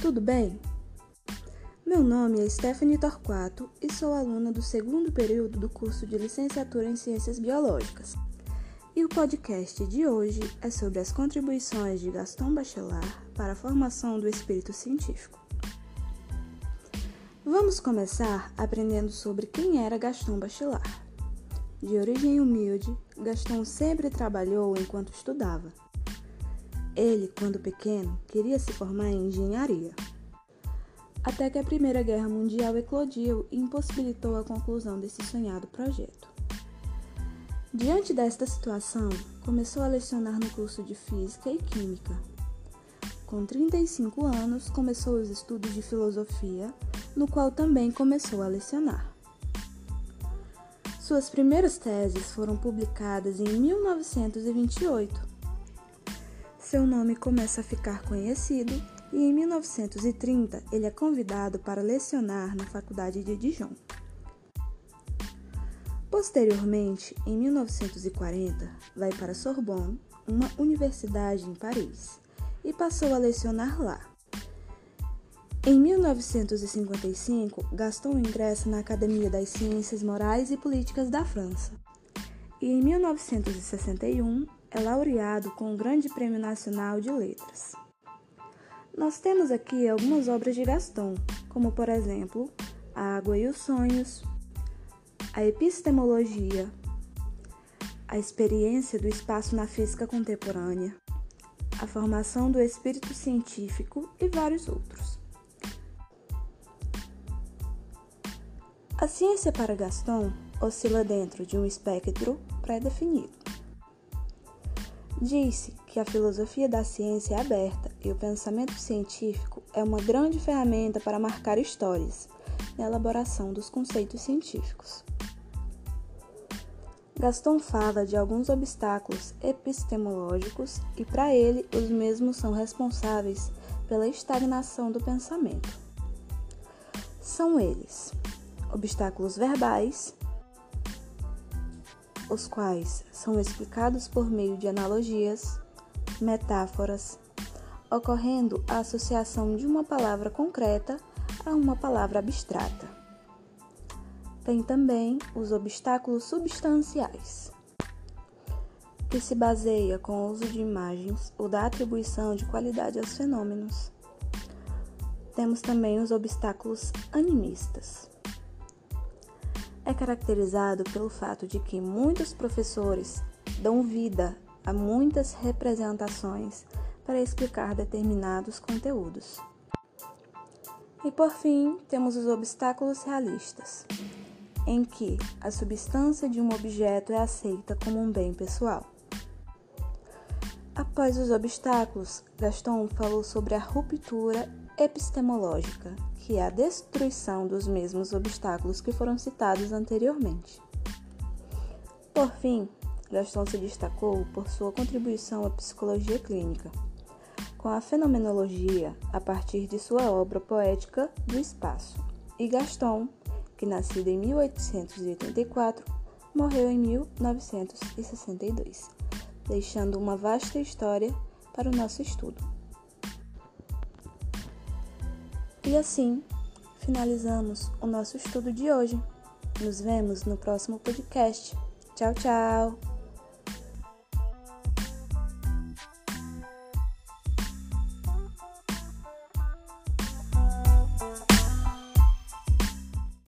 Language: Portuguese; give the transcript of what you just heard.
tudo bem? Meu nome é Stephanie Torquato e sou aluna do segundo período do curso de Licenciatura em Ciências Biológicas. E o podcast de hoje é sobre as contribuições de Gaston Bachelard para a formação do espírito científico. Vamos começar aprendendo sobre quem era Gaston Bachelard. De origem humilde, Gaston sempre trabalhou enquanto estudava. Ele, quando pequeno, queria se formar em engenharia. Até que a Primeira Guerra Mundial eclodiu e impossibilitou a conclusão desse sonhado projeto. Diante desta situação, começou a lecionar no curso de Física e Química. Com 35 anos, começou os estudos de filosofia, no qual também começou a lecionar. Suas primeiras teses foram publicadas em 1928 seu nome começa a ficar conhecido e em 1930 ele é convidado para lecionar na Faculdade de Dijon. Posteriormente, em 1940, vai para Sorbonne, uma universidade em Paris, e passou a lecionar lá. Em 1955, Gaston ingressa na Academia das Ciências Morais e Políticas da França. E em 1961, é laureado com o Grande Prêmio Nacional de Letras. Nós temos aqui algumas obras de Gaston, como por exemplo A Água e os Sonhos, A Epistemologia, A Experiência do Espaço na Física Contemporânea, A Formação do Espírito Científico e vários outros. A ciência para Gaston oscila dentro de um espectro pré-definido. Disse que a filosofia da ciência é aberta e o pensamento científico é uma grande ferramenta para marcar histórias na elaboração dos conceitos científicos. Gaston fala de alguns obstáculos epistemológicos e, para ele, os mesmos são responsáveis pela estagnação do pensamento. São eles: obstáculos verbais, os quais são explicados por meio de analogias, metáforas, ocorrendo a associação de uma palavra concreta a uma palavra abstrata. Tem também os obstáculos substanciais, que se baseia com o uso de imagens ou da atribuição de qualidade aos fenômenos. Temos também os obstáculos animistas é caracterizado pelo fato de que muitos professores dão vida a muitas representações para explicar determinados conteúdos. E por fim, temos os obstáculos realistas, em que a substância de um objeto é aceita como um bem pessoal. Após os obstáculos, Gaston falou sobre a ruptura epistemológica, que é a destruição dos mesmos obstáculos que foram citados anteriormente. Por fim, Gaston se destacou por sua contribuição à psicologia clínica, com a fenomenologia a partir de sua obra poética do espaço. E Gaston, que nascido em 1884, morreu em 1962, deixando uma vasta história para o nosso estudo. E assim, finalizamos o nosso estudo de hoje. Nos vemos no próximo podcast. Tchau, tchau!